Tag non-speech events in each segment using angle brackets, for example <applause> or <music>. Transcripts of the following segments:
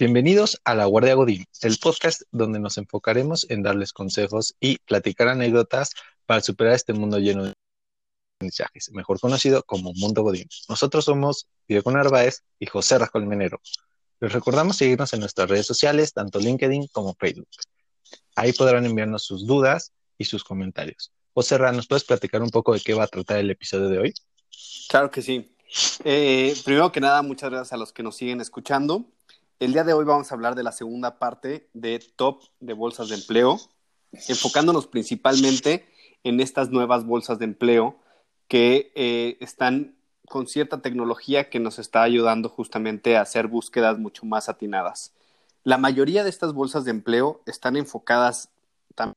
Bienvenidos a La Guardia Godín, el podcast donde nos enfocaremos en darles consejos y platicar anécdotas para superar este mundo lleno de aprendizajes, mejor conocido como Mundo Godín. Nosotros somos Diego Narváez y José Menero. Les recordamos seguirnos en nuestras redes sociales, tanto LinkedIn como Facebook. Ahí podrán enviarnos sus dudas y sus comentarios. José ¿nos puedes platicar un poco de qué va a tratar el episodio de hoy? Claro que sí. Eh, primero que nada, muchas gracias a los que nos siguen escuchando. El día de hoy vamos a hablar de la segunda parte de Top de Bolsas de Empleo, enfocándonos principalmente en estas nuevas bolsas de empleo que eh, están con cierta tecnología que nos está ayudando justamente a hacer búsquedas mucho más atinadas. La mayoría de estas bolsas de empleo están enfocadas también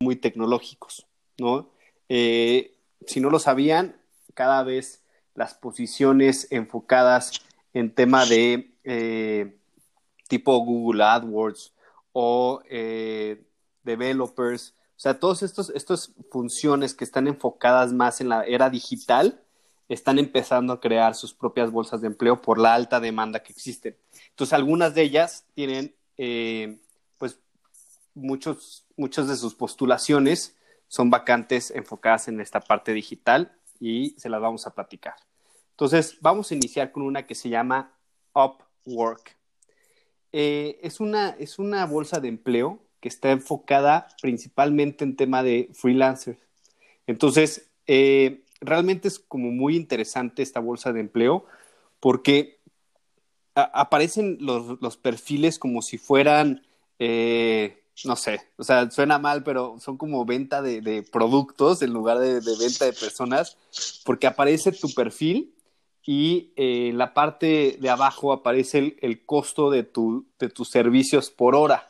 muy tecnológicos, ¿no? Eh, si no lo sabían, cada vez las posiciones enfocadas en tema de eh, tipo Google AdWords o eh, developers, o sea, todas estas funciones que están enfocadas más en la era digital, están empezando a crear sus propias bolsas de empleo por la alta demanda que existen. Entonces, algunas de ellas tienen, eh, pues, muchos, muchas de sus postulaciones son vacantes enfocadas en esta parte digital y se las vamos a platicar. Entonces, vamos a iniciar con una que se llama Upwork. Eh, es, una, es una bolsa de empleo que está enfocada principalmente en tema de freelancers. Entonces, eh, realmente es como muy interesante esta bolsa de empleo porque aparecen los, perfiles como si fueran, eh, no sé, o sea, suena mal, pero son como venta de, productos en lugar de, de, venta de personas, porque aparece tu perfil y en eh, la parte de abajo aparece el, costo de, tu, de tus servicios por hora.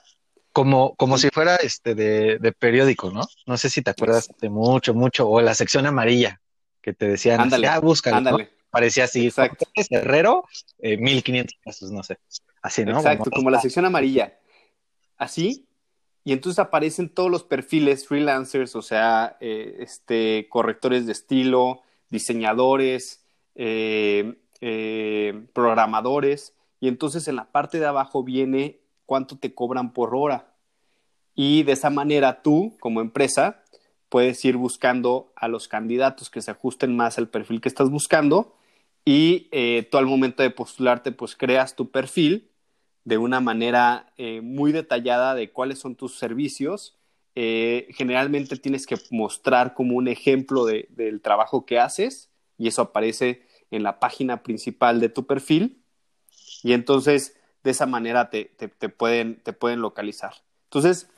Como, como si fuera este de, periódico, ¿no? No sé si te acuerdas de mucho, mucho, o la sección amarilla que te decían, ándale, ah, búscalo, Parecía así, exacto. Herrero, eh, 1500 pesos, no sé. Así, ¿no? Exacto, como, la sección amarilla. Así, y entonces aparecen todos los perfiles freelancers, o sea, eh, este, correctores de estilo, diseñadores, eh, eh, programadores, y entonces en la parte de abajo viene cuánto te cobran por hora. Y de esa manera tú, como empresa, puedes ir buscando a los candidatos que se ajusten más al perfil que estás buscando y eh, tú al momento de postularte, pues creas tu perfil de una manera muy detallada de cuáles son tus servicios. generalmente tienes que mostrar como un ejemplo del trabajo que haces y eso aparece en la página principal de tu perfil y entonces de esa manera te, pueden, te pueden localizar. Entonces,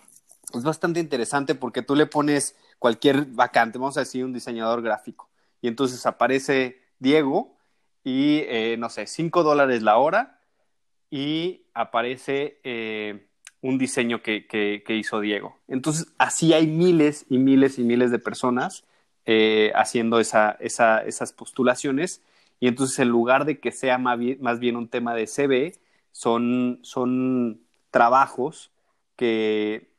es bastante interesante porque tú le pones cualquier vacante, vamos a decir un diseñador gráfico, y entonces aparece Diego y, eh, no sé, 5 dólares la hora y aparece eh, un diseño que, hizo Diego. Entonces, así hay miles y miles y miles de personas eh, haciendo esa, esas postulaciones y entonces en lugar de que sea más bien, un tema de CV, son, son trabajos que,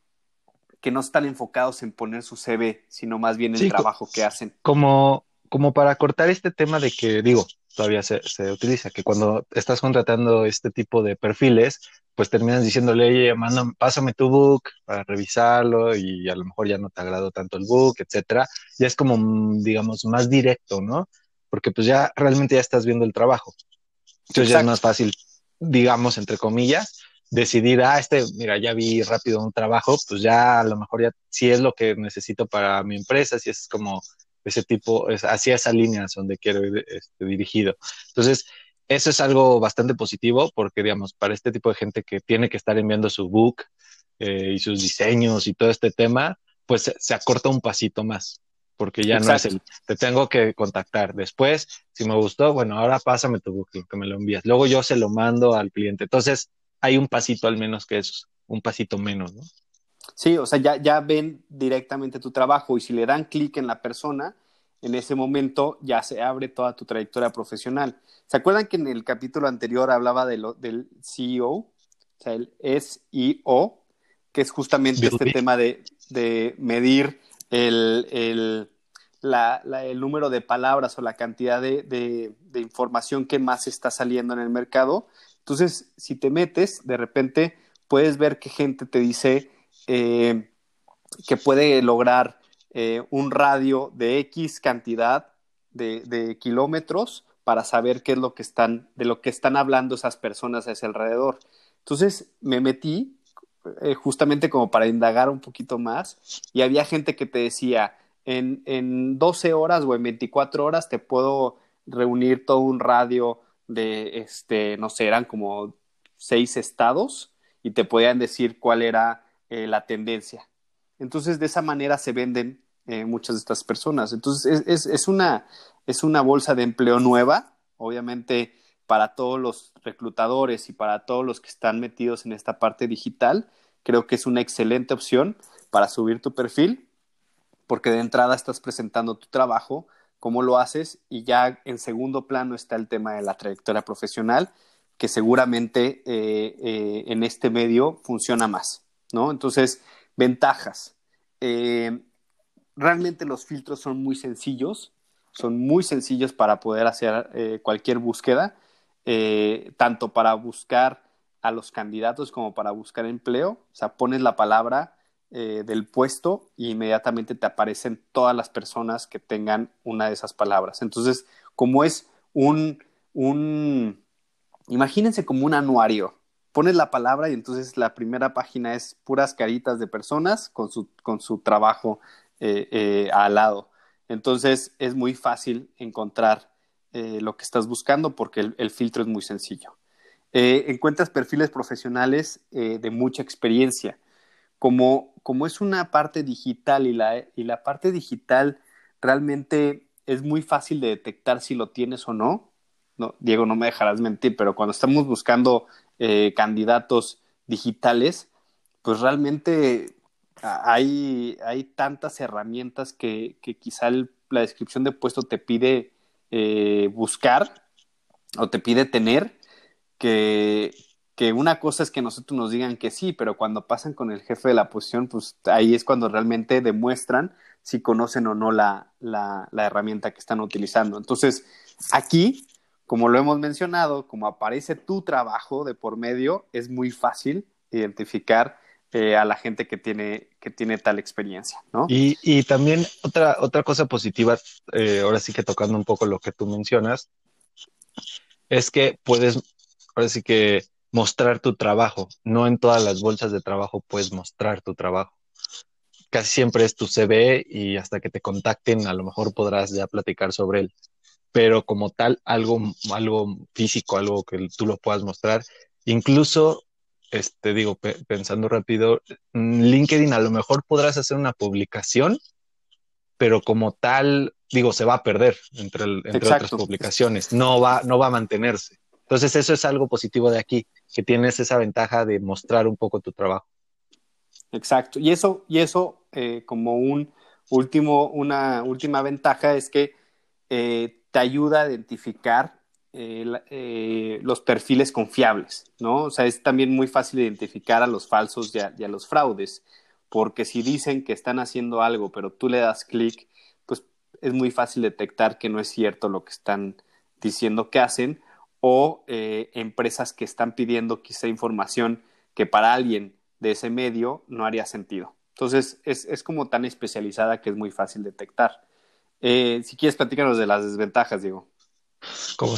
que no están enfocados en poner su CV, sino más bien el trabajo que hacen. Como, como para cortar este tema de que, digo, todavía se, se, utiliza, que cuando estás contratando este tipo de perfiles, pues terminas diciéndole, oye, manda, pásame tu book para revisarlo y a lo mejor ya no te agradó tanto el book, etcétera. Ya es como, digamos, más directo, ¿no? Porque pues ya realmente ya estás viendo el trabajo. Entonces ya es más fácil, digamos, entre comillas, decidir, ah, este, mira, ya vi rápido un trabajo, pues ya a lo mejor ya si es lo que necesito para mi empresa, si es como ese tipo, es, hacia esa línea donde quiero ir este, dirigido. Entonces, eso es algo bastante positivo porque, digamos, para este tipo de gente que tiene que estar enviando su book eh, y sus diseños y todo este tema, pues se acorta un pasito más porque ya no es el, te tengo que contactar. Después, si me gustó, bueno, ahora pásame tu booking, que me lo envías. Luego yo se lo mando al cliente. Entonces, hay un pasito al menos que es un pasito menos, ¿no? Sí, o sea, ya, ya ven directamente tu trabajo y si le dan clic en la persona, en ese momento ya se abre toda tu trayectoria profesional. ¿Se acuerdan que en el capítulo anterior hablaba de lo, del CEO? O sea, el SEO, que es justamente este tema de, de medir el, el, la, el, número de palabras o la cantidad de, de, información que más está saliendo en el mercado. Entonces, si te metes, de repente puedes ver que gente te dice eh, que puede lograr eh, un radio de X cantidad de, kilómetros para saber qué es lo que están, de lo que están hablando esas personas a ese alrededor. Entonces me metí eh, justamente como para indagar un poquito más y había gente que te decía, en, en 12 horas o en 24 horas te puedo reunir todo un radio de, este, no sé, eran como seis estados y te podían decir cuál era eh, la tendencia. Entonces, de esa manera se venden eh, muchas de estas personas. Entonces, es, es, una, es una bolsa de empleo nueva, obviamente para todos los reclutadores y para todos los que están metidos en esta parte digital, creo que es una excelente opción para subir tu perfil, porque de entrada estás presentando tu trabajo, cómo lo haces, y ya en segundo plano está el tema de la trayectoria profesional, que seguramente eh, eh, en este medio funciona más, ¿no? Entonces, ventajas. Eh, realmente los filtros son muy sencillos, son muy sencillos para poder hacer cualquier búsqueda, tanto para buscar a los candidatos como para buscar empleo. O sea, pones la palabra eh, del puesto y inmediatamente te aparecen todas las personas que tengan una de esas palabras. Entonces, como es un, un, imagínense como un anuario. Pones la palabra y entonces la primera página es puras caritas de personas con su, con su trabajo al lado. Entonces es muy fácil encontrar eh, lo que estás buscando porque el, filtro es muy sencillo. Eh, encuentras perfiles profesionales eh, de mucha experiencia. Como, como, es una parte digital y la, y la parte digital realmente es muy fácil de detectar si lo tienes o no. no Diego, no me dejarás mentir, pero cuando estamos buscando candidatos digitales, pues realmente hay, hay tantas herramientas que, que quizá la descripción de puesto te pide eh, buscar o te pide tener, que, que una cosa es que nosotros nos digan que sí, pero cuando pasan con el jefe de la posición, pues ahí es cuando realmente demuestran si conocen o no la, la, herramienta que están utilizando. Entonces, aquí, como lo hemos mencionado, como aparece tu trabajo de por medio, es muy fácil identificar eh, a la gente que tiene, que tiene tal experiencia, ¿no? Y, y también otra, otra cosa positiva, eh, ahora sí que tocando un poco lo que tú mencionas, es que puedes, ahora sí que mostrar tu trabajo. No en todas las bolsas de trabajo puedes mostrar tu trabajo. Casi siempre es tu CV y hasta que te contacten a lo mejor podrás ya platicar sobre él. Pero como tal, algo, algo físico, algo que tú lo puedas mostrar, incluso este, digo, pensando rápido, LinkedIn a lo mejor podrás hacer una publicación, pero como tal, digo, se va a perder entre, entre otras publicaciones, no va, no va a mantenerse. Entonces, eso es algo positivo de aquí, que tienes esa ventaja de mostrar un poco tu trabajo. Exacto. Y eso, y eso eh, como un último, una última ventaja es que eh, te ayuda a identificar eh, los perfiles confiables, ¿no? O sea, es también muy fácil identificar a los falsos y a, los fraudes, porque si dicen que están haciendo algo, pero tú le das clic, pues es muy fácil detectar que no es cierto lo que están diciendo que hacen, o eh, empresas que están pidiendo quizá información que para alguien de ese medio no haría sentido. Entonces, es, es como tan especializada que es muy fácil detectar. si quieres, platícanos de las desventajas, Diego. Como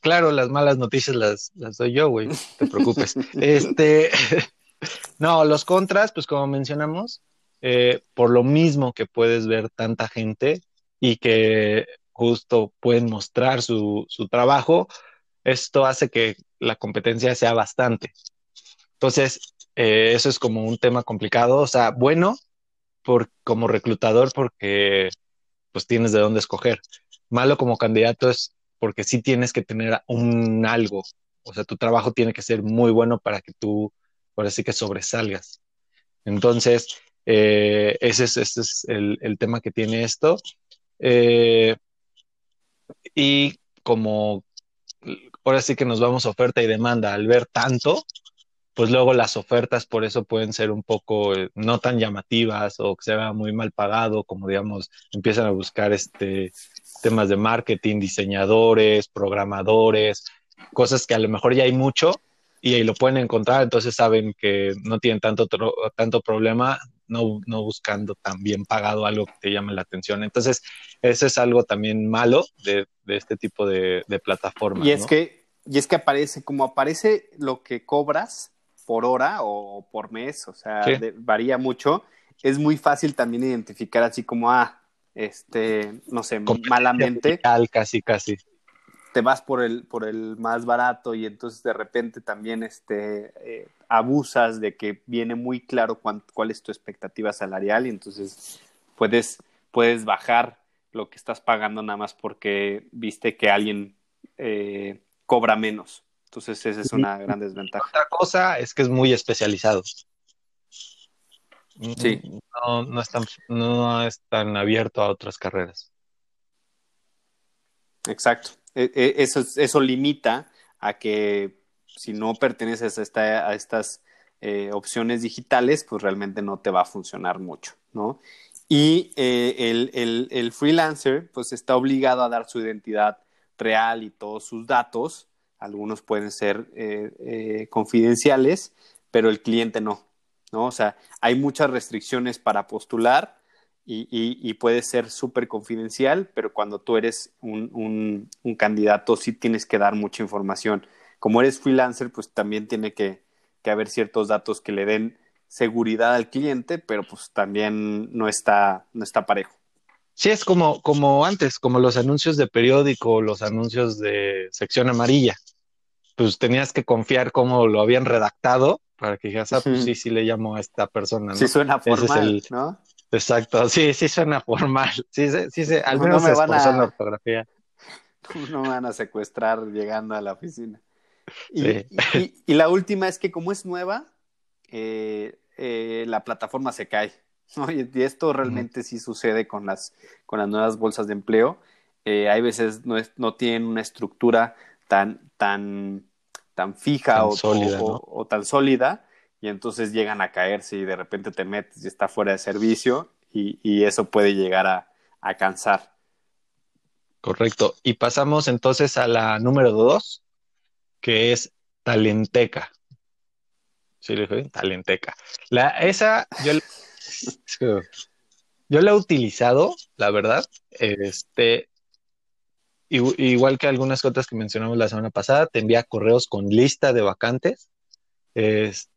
claro, las malas noticias las, las doy yo, güey, no te preocupes. <laughs> este, <laughs> no, los contras, pues como mencionamos, eh, por lo mismo que puedes ver tanta gente y que justo pueden mostrar su, su trabajo, esto hace que la competencia sea bastante. Entonces, eh, eso es como un tema complicado, o sea, bueno por, como reclutador porque pues tienes de dónde escoger. Malo como candidato es porque sí tienes que tener un algo, o sea, tu trabajo tiene que ser muy bueno para que tú, por así que sobresalgas. Entonces, eh, ese es, el, tema que tiene esto. Eh, y como ahora sí que nos vamos oferta y demanda al ver tanto, pues luego las ofertas por eso pueden ser un poco eh, no tan llamativas o que sea muy mal pagado, como digamos, empiezan a buscar este temas de marketing, diseñadores, programadores, cosas que a lo mejor ya hay mucho y ahí lo pueden encontrar, entonces saben que no tienen tanto, tanto problema no, no buscando tan bien pagado algo que te llame la atención. Entonces, eso es algo también malo de, este tipo de, plataformas. Y es que, y es que aparece, como aparece lo que cobras por hora o por mes, o sea, varía mucho, es muy fácil también identificar así como, ah, este, no sé, malamente. Casi, casi te vas por el, por el más barato y entonces de repente también este, eh, abusas de que viene muy claro cuál es tu expectativa salarial y entonces puedes, puedes bajar lo que estás pagando nada más porque viste que alguien eh, cobra menos. Entonces esa es una gran desventaja. Otra cosa es que es muy especializado. Sí. No, no, es tan, no es tan abierto a otras carreras. Exacto. E, e, eso, eso limita a que si no perteneces a, a estas eh, opciones digitales, pues realmente no te va a funcionar mucho, ¿no? Y eh, el, el, freelancer, pues está obligado a dar su identidad real y todos sus datos. Algunos pueden ser eh, confidenciales, pero el cliente no, ¿no? O sea, hay muchas restricciones para postular y, puede ser súper confidencial, pero cuando tú eres un, candidato sí tienes que dar mucha información. Como eres freelancer, pues también tiene que, haber ciertos datos que le den seguridad al cliente, pero pues también no está, no está parejo. Sí, es como, como antes, como los anuncios de periódico, los anuncios de sección amarilla. Pues tenías que confiar cómo lo habían redactado para que dijeras, ah, pues sí, sí le llamo a esta persona. ¿no? Sí suena formal, ¿no? Exacto, <laughs> sí, sí suena formal. Sí, sí, sí, al menos no me van a... la ortografía. <laughs> No me van a secuestrar llegando a la oficina. Y, <laughs> y, la última es que como es nueva, eh, eh, la plataforma se cae. Y esto realmente sí sucede con las, con las nuevas bolsas de empleo. Eh, hay veces no, es, no tienen una estructura tan, tan, tan fija o, o, tan sólida y entonces llegan a caerse y de repente te metes y está fuera de servicio y, eso puede llegar a, cansar. Correcto. Y pasamos entonces a la número dos, que es Talenteca. Sí, le dije, Talenteca. La, esa, yo, yo la he utilizado, la verdad. Este, igual que algunas otras que mencionamos la semana pasada, te envía correos con lista de vacantes. Este,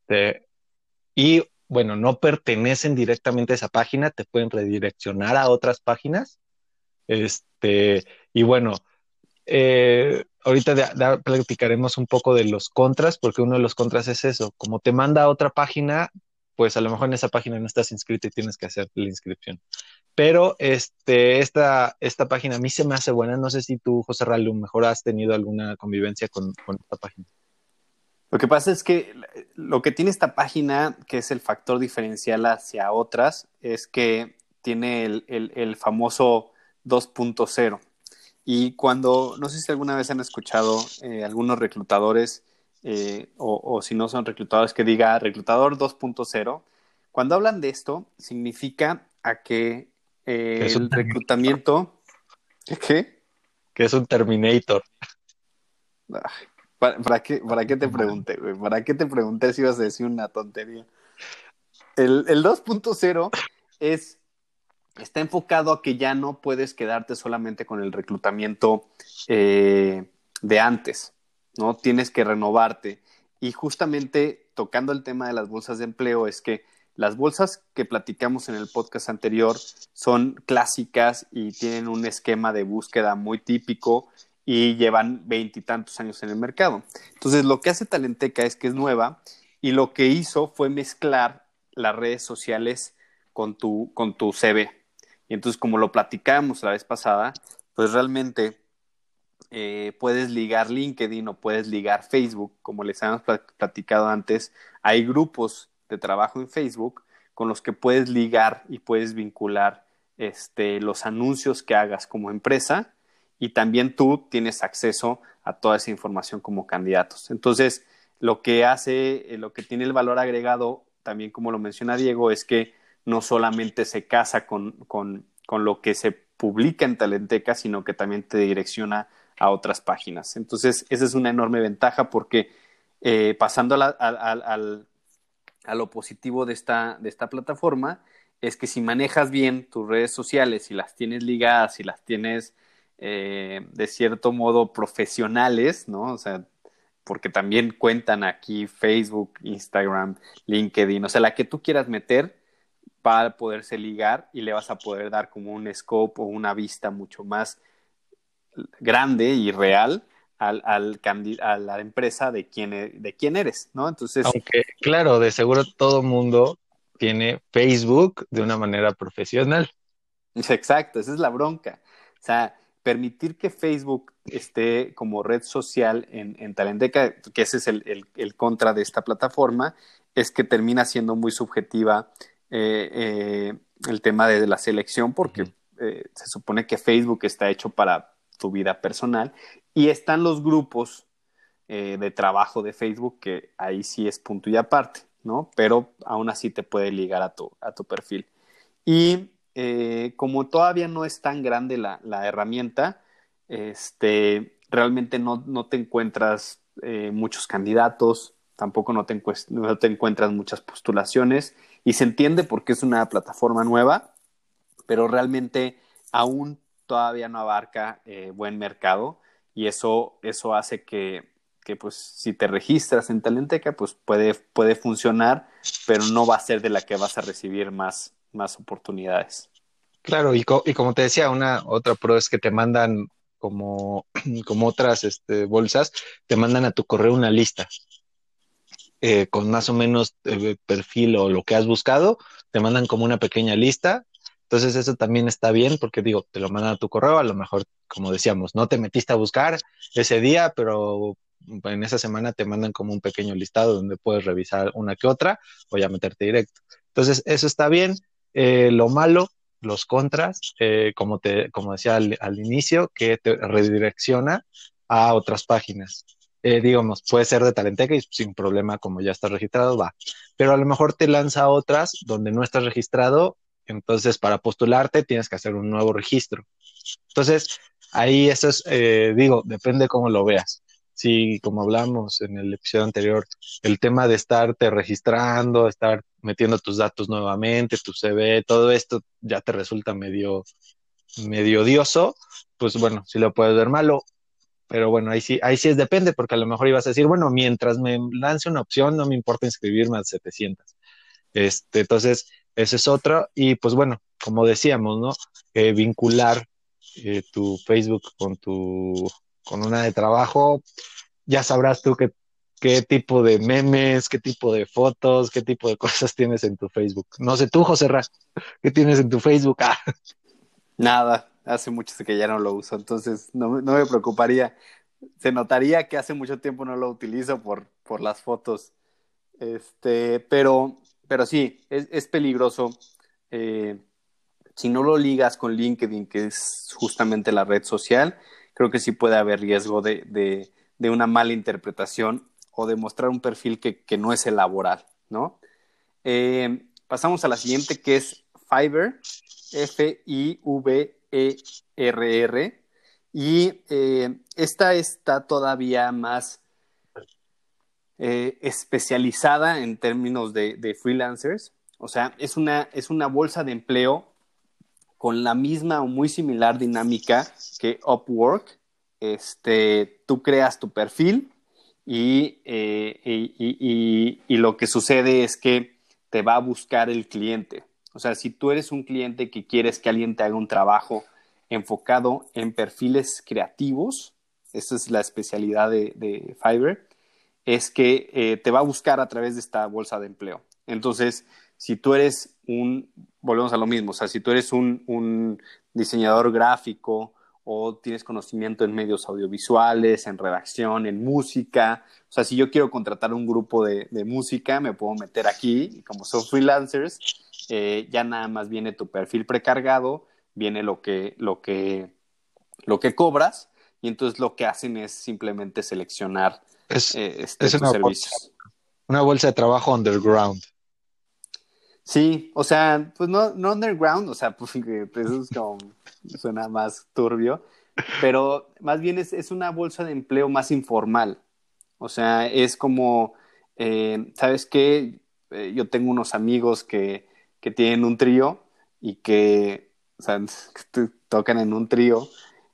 y bueno, no pertenecen directamente a esa página, te pueden redireccionar a otras páginas. Este, y bueno, eh, ahorita platicaremos un poco de los contras, porque uno de los contras es eso, como te manda a otra página, pues a lo mejor en esa página no estás inscrito y tienes que hacer la inscripción. Pero este, esta, esta página a mí se me hace buena. No sé si tú, José Ralu, mejor has tenido alguna convivencia con esta página. Lo que pasa es que lo que tiene esta página, que es el factor diferencial hacia otras, es que tiene el, famoso 2.0. Y cuando, no sé si alguna vez han escuchado eh, algunos reclutadores, eh, o, si no son reclutadores, que diga reclutador 2.0, cuando hablan de esto, significa a que eh, el reclutamiento... ¿Qué? Que es un Terminator. ¿Para, qué, ¿Para qué te pregunté? ¿Para qué te pregunté si ibas a decir una tontería? El, el 2.0 es está enfocado a que ya no puedes quedarte solamente con el reclutamiento eh, de antes, ¿no? Tienes que renovarte. Y justamente tocando el tema de las bolsas de empleo, es que las bolsas que platicamos en el podcast anterior son clásicas y tienen un esquema de búsqueda muy típico y llevan veintitantos años en el mercado. Entonces, lo que hace Talenteca es que es nueva y lo que hizo fue mezclar las redes sociales con tu, con tu CV. Y entonces, como lo platicábamos la vez pasada, pues realmente eh, puedes ligar LinkedIn o puedes ligar Facebook, como les habíamos platicado antes. Hay grupos de trabajo en Facebook con los que puedes ligar y puedes vincular este, los anuncios que hagas como empresa y también tú tienes acceso a toda esa información como candidatos. Entonces, lo que hace, eh, lo que tiene el valor agregado, también como lo menciona Diego, es que no solamente se casa con, con, con lo que se publica en Talenteca, sino que también te direcciona a otras páginas. Entonces, esa es una enorme ventaja porque eh, pasando a, lo positivo de esta, de esta plataforma, es que si manejas bien tus redes sociales y las tienes ligadas y las tienes eh, de cierto modo profesionales, ¿no? O sea, porque también cuentan aquí Facebook, Instagram, LinkedIn, o sea, la que tú quieras meter para poderse ligar y le vas a poder dar como un scope o una vista mucho más grande y real al, al a la empresa de quién, e, de quién eres, ¿no? Entonces. Aunque, claro, de seguro todo mundo tiene Facebook de una manera profesional. <laughs> Exacto, esa es la bronca. O sea, permitir que Facebook esté como red social en, en Talenteca, que ese es el, el, contra de esta plataforma, es que termina siendo muy subjetiva eh, eh, el tema de la selección, porque eh, se supone que Facebook está hecho para tu vida personal y están los grupos de trabajo de Facebook, que ahí sí es punto y aparte. ¿no? Pero aún así te puede ligar a tu, a tu perfil. Y eh, como todavía no es tan grande la, la herramienta, este, realmente no, no te encuentras eh, muchos candidatos, tampoco no te, encuentras muchas postulaciones y se entiende porque es una plataforma nueva, pero realmente aún todavía no abarca eh, buen mercado y eso, eso hace que que pues si te registras en Talenteca, pues puede, puede funcionar, pero no va a ser de la que vas a recibir más, más oportunidades. Claro, y, como te decía, una otra pro es que te mandan como, <clears throat> como otras este, bolsas, te mandan a tu correo una lista eh, con más o menos el perfil o lo que has buscado, te mandan como una pequeña lista. Entonces eso también está bien porque digo, te lo mandan a tu correo, a lo mejor, como decíamos, no te metiste a buscar ese día, pero en esa semana te mandan como un pequeño listado donde puedes revisar una que otra o ya meterte directo. Entonces, eso está bien. Eh, lo malo, los contras, eh, como, te, como decía al, inicio, que te redirecciona a otras páginas. Eh, digamos, puede ser de Talenteca y sin problema, como ya estás registrado, va. Pero a lo mejor te lanza a otras donde no estás registrado, entonces para postularte tienes que hacer un nuevo registro. Entonces, ahí eso es, digo, depende cómo lo veas sí, como hablamos en el episodio anterior, el tema de estarte registrando, estar metiendo tus datos nuevamente, tu CV, todo esto ya te resulta medio, medio odioso, pues bueno, sí lo puedes ver malo, pero bueno, ahí sí, ahí sí es depende, porque a lo mejor ibas a decir, bueno, mientras me lance una opción, no me importa inscribirme a 700. Este, entonces, ese es otro, y pues bueno, como decíamos, ¿no? Eh, vincular eh, tu Facebook con tu con una de trabajo, ya sabrás tú qué, qué tipo de memes, qué tipo de fotos, qué tipo de <laughs> cosas tienes en tu Facebook. No sé tú, José Ra, ¿qué tienes en tu Facebook? Ah. Nada, hace mucho que ya no lo uso, entonces no, me preocuparía. Se notaría que hace mucho tiempo no lo utilizo por, por las fotos. Este, pero, pero sí, es, peligroso. Eh, si no lo ligas con LinkedIn, que es justamente la red social, creo que sí puede haber riesgo de, de, de una mala interpretación o de mostrar un perfil que, que no es el laboral, ¿no? Eh, pasamos a la siguiente que es Fiverr, F-I-V-E-R-R, y eh, esta está todavía más eh, especializada en términos de, de, freelancers, o sea, es una, es una bolsa de empleo con la misma o muy similar dinámica que Upwork. Este, tú creas tu perfil eh, y, y, lo que sucede es que te va a buscar el cliente. O sea, si tú eres un cliente que quieres que alguien te haga un trabajo enfocado en perfiles creativos, esa es la especialidad de, de Fiverr, es que eh, te va a buscar a través de esta bolsa de empleo. Entonces, si tú eres un, volvemos a lo mismo, o sea, si tú eres un, un diseñador gráfico o tienes conocimiento en medios audiovisuales, en redacción, en música, o sea, si yo quiero contratar un grupo de, de música, me puedo meter aquí, y como son freelancers, eh, ya nada más viene tu perfil precargado, viene lo que, lo que, lo que cobras, y entonces lo que hacen es simplemente seleccionar es, eh, este, una servicios. una bolsa de trabajo underground. Sí, o sea, pues no, no underground, o sea, <laughs> pues eso es como, suena más turbio, pero más bien es, es, una bolsa de empleo más informal. O sea, es como, eh, ¿sabes qué? Eh, yo tengo unos amigos que, que tienen un trío y que, o sea, <laughs> tocan en un trío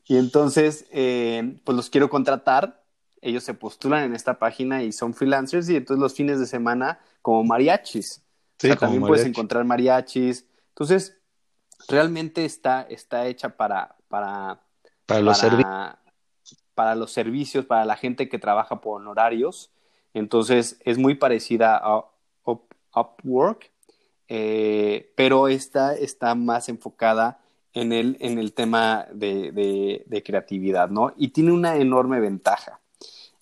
y entonces, eh, pues los quiero contratar. Ellos se postulan en esta página y son freelancers y entonces los fines de semana como mariachis. O sea, también puedes encontrar mariachis. Entonces, realmente está, está hecha para, para, para los servicios. Para los servicios, para la gente que trabaja por honorarios. Entonces, es muy parecida a Upwork, eh, pero esta está más enfocada en el, en el tema de, de, creatividad, ¿no? Y tiene una enorme ventaja.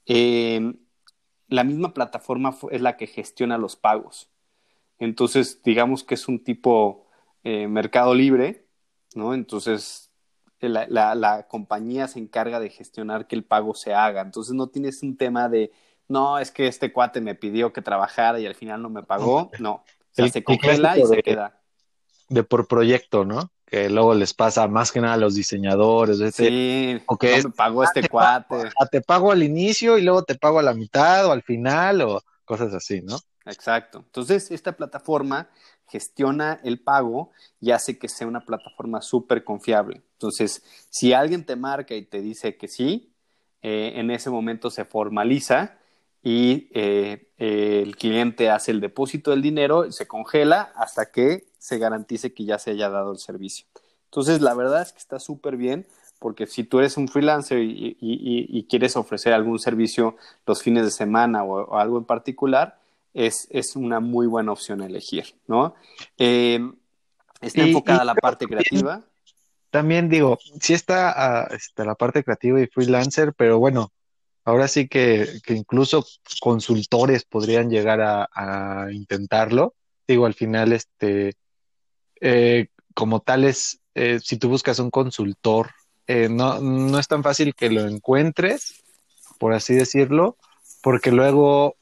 Eh, la misma plataforma es la que gestiona los pagos. Entonces, digamos que es un tipo eh, mercado libre, ¿no? Entonces, la, la, la, compañía se encarga de gestionar que el pago se haga. Entonces, no tienes un tema de, no, es que este cuate me pidió que trabajara y al final no me pagó. No, o sea, se congela y se queda. De por proyecto, ¿no? que luego les pasa más que nada a los diseñadores. Este, sí, o que me pagó este te cuate. Pago, te pago al inicio y luego te pago a la mitad o al final o cosas así, ¿no? Exacto. Entonces, esta plataforma gestiona el pago y hace que sea una plataforma súper confiable. Entonces, si alguien te marca y te dice que sí, eh, en ese momento se formaliza y eh, el cliente hace el depósito del dinero, se congela hasta que se garantice que ya se haya dado el servicio. Entonces, la verdad es que está súper bien porque si tú eres un freelancer y, quieres ofrecer algún servicio los fines de semana o, algo en particular, es, es, una muy buena opción a elegir, ¿no? Eh, está enfocada a la parte creativa. También digo, sí está, está, la parte creativa y freelancer, pero bueno, ahora sí que, que incluso consultores podrían llegar a, a intentarlo. Digo, al final, este, eh, como tales, eh, si tú buscas un consultor, eh, no, no es tan fácil que lo encuentres, por así decirlo, porque luego,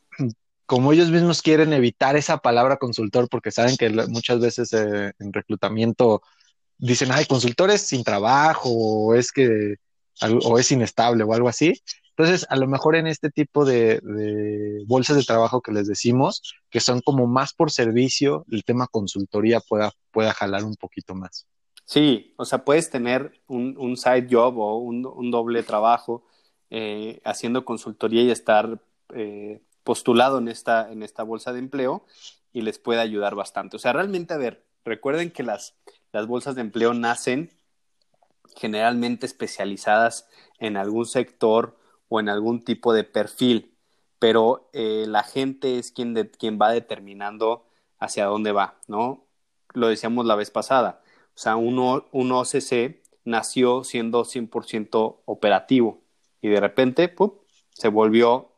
como ellos mismos quieren evitar esa palabra consultor, porque saben que muchas veces en reclutamiento dicen, ay, consultores sin trabajo, o es que, o es inestable o algo así. Entonces, a lo mejor en este tipo de, bolsas de trabajo que les decimos, que son como más por servicio, el tema consultoría pueda, pueda jalar un poquito más. Sí, o sea, puedes tener un, side job o un, doble trabajo eh, haciendo consultoría y estar eh, postulado en esta, en esta bolsa de empleo y les puede ayudar bastante. O sea, realmente, a ver, recuerden que las, las bolsas de empleo nacen generalmente especializadas en algún sector o en algún tipo de perfil, pero eh, la gente es quien, de, quien va determinando hacia dónde va, ¿no? Lo decíamos la vez pasada, o sea, un, un OCC nació siendo 100% operativo y de repente se volvió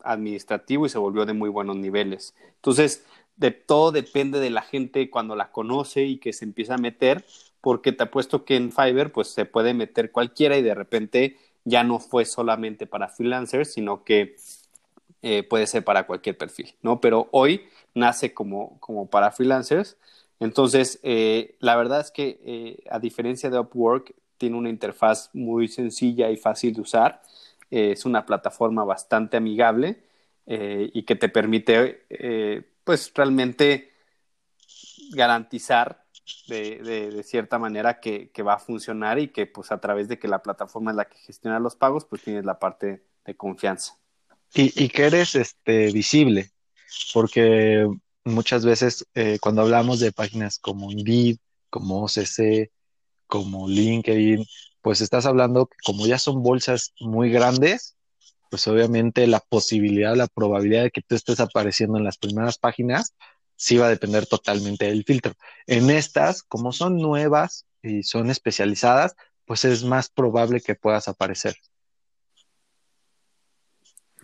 administrativo y se volvió de muy buenos niveles. Entonces, de todo depende de la gente cuando la conoce y que se empieza a meter, porque te apuesto que en Fiverr pues se puede meter cualquiera y de repente ya no fue solamente para freelancers, sino que eh, puede ser para cualquier perfil, ¿no? Pero hoy nace como, como para freelancers. Entonces, eh, la verdad es que eh, a diferencia de Upwork, tiene una interfaz muy sencilla y fácil de usar. es una plataforma bastante amigable y que te permite, pues, realmente garantizar de, de, cierta manera que, que, va a funcionar y que pues a través de que la plataforma es la que gestiona los pagos, pues tienes la parte de confianza. Y, y que eres este, visible, porque muchas veces eh, cuando hablamos de páginas como Indeed, como OCC, como LinkedIn, pues estás hablando que como ya son bolsas muy grandes, pues obviamente la posibilidad, la probabilidad de que tú estés apareciendo en las primeras páginas, sí va a depender totalmente del filtro. En estas, como son nuevas y son especializadas, pues es más probable que puedas aparecer.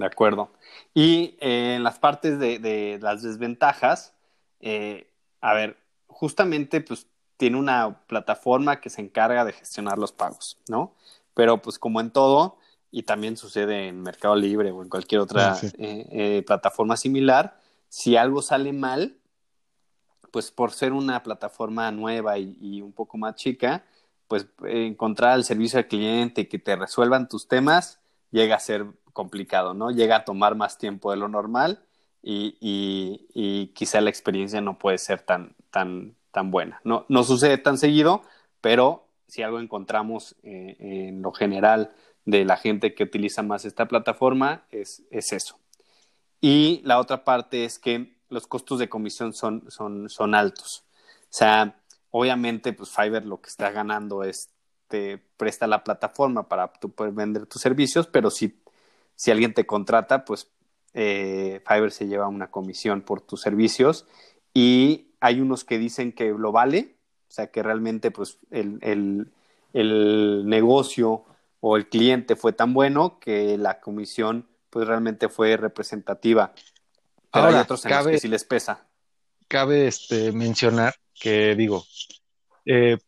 De acuerdo. Y eh, en las partes de, las desventajas, eh, a ver, justamente pues tiene una plataforma que se encarga de gestionar los pagos, ¿no? Pero pues como en todo, y también sucede en Mercado Libre o en cualquier otra ah, eh, plataforma similar, si algo sale mal, pues por ser una plataforma nueva y, un poco más chica, pues encontrar el servicio al cliente y que te resuelvan tus temas llega a ser complicado, ¿no? Llega a tomar más tiempo de lo normal y, y, quizá la experiencia no puede ser tan, tan, tan buena. No, no sucede tan seguido, pero si algo encontramos eh, en lo general de la gente que utiliza más esta plataforma, es, es eso. Y la otra parte es que los costos de comisión son, son, son altos. O sea, obviamente, pues Fiverr lo que está ganando es te presta la plataforma para tú poder vender tus servicios, pero si, si alguien te contrata, pues eh, Fiverr se lleva una comisión por tus servicios y hay unos que dicen que lo vale, o sea que realmente pues el, el, el negocio o el cliente fue tan bueno que la comisión pues realmente fue representativa. Pero hay otros en los que sí les pesa. Cabe este, mencionar que digo, eh,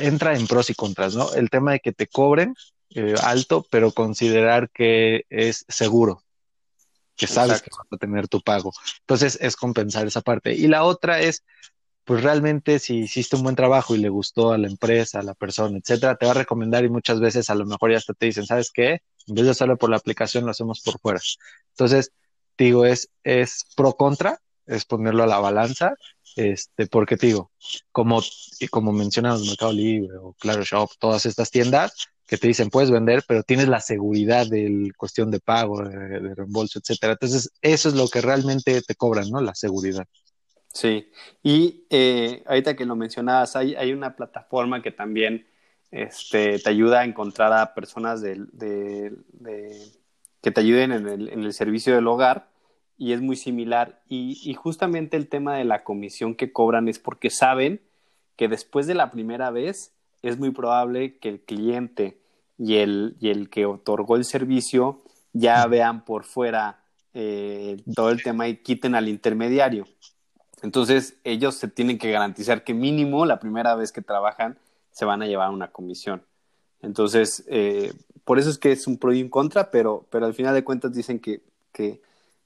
entra en pros y contras, ¿no? El tema de que te cobren eh, alto, pero considerar que es seguro, que sabes que vas a tener tu pago. Entonces es compensar esa parte. Y la otra es, pues realmente si hiciste un buen trabajo y le gustó a la empresa, a la persona, etcétera, te va a recomendar y muchas veces a lo mejor ya hasta te dicen, ¿sabes qué? En vez de hacerlo por la aplicación, lo hacemos por fuera. Entonces, digo, es, es pro contra, es ponerlo a la balanza este, porque te digo, como, como mencionamos Mercado Libre o Claro Shop, todas estas tiendas que te dicen puedes vender, pero tienes la seguridad de cuestión de pago, de, reembolso, etcétera. Entonces, eso es lo que realmente te cobran, ¿no? La seguridad. Sí, y eh, ahorita que lo mencionabas, hay, hay una plataforma que también este, te ayuda a encontrar a personas de, de, que te ayuden en el, en el servicio del hogar y es muy similar. Y, justamente el tema de la comisión que cobran es porque saben que después de la primera vez es muy probable que el cliente y el, y el que otorgó el servicio ya vean por fuera eh, todo el tema y quiten al intermediario. Entonces ellos se tienen que garantizar que mínimo la primera vez que trabajan se van a llevar una comisión. Entonces, eh, por eso es que es un pro y un contra, pero, pero al final de cuentas dicen que, que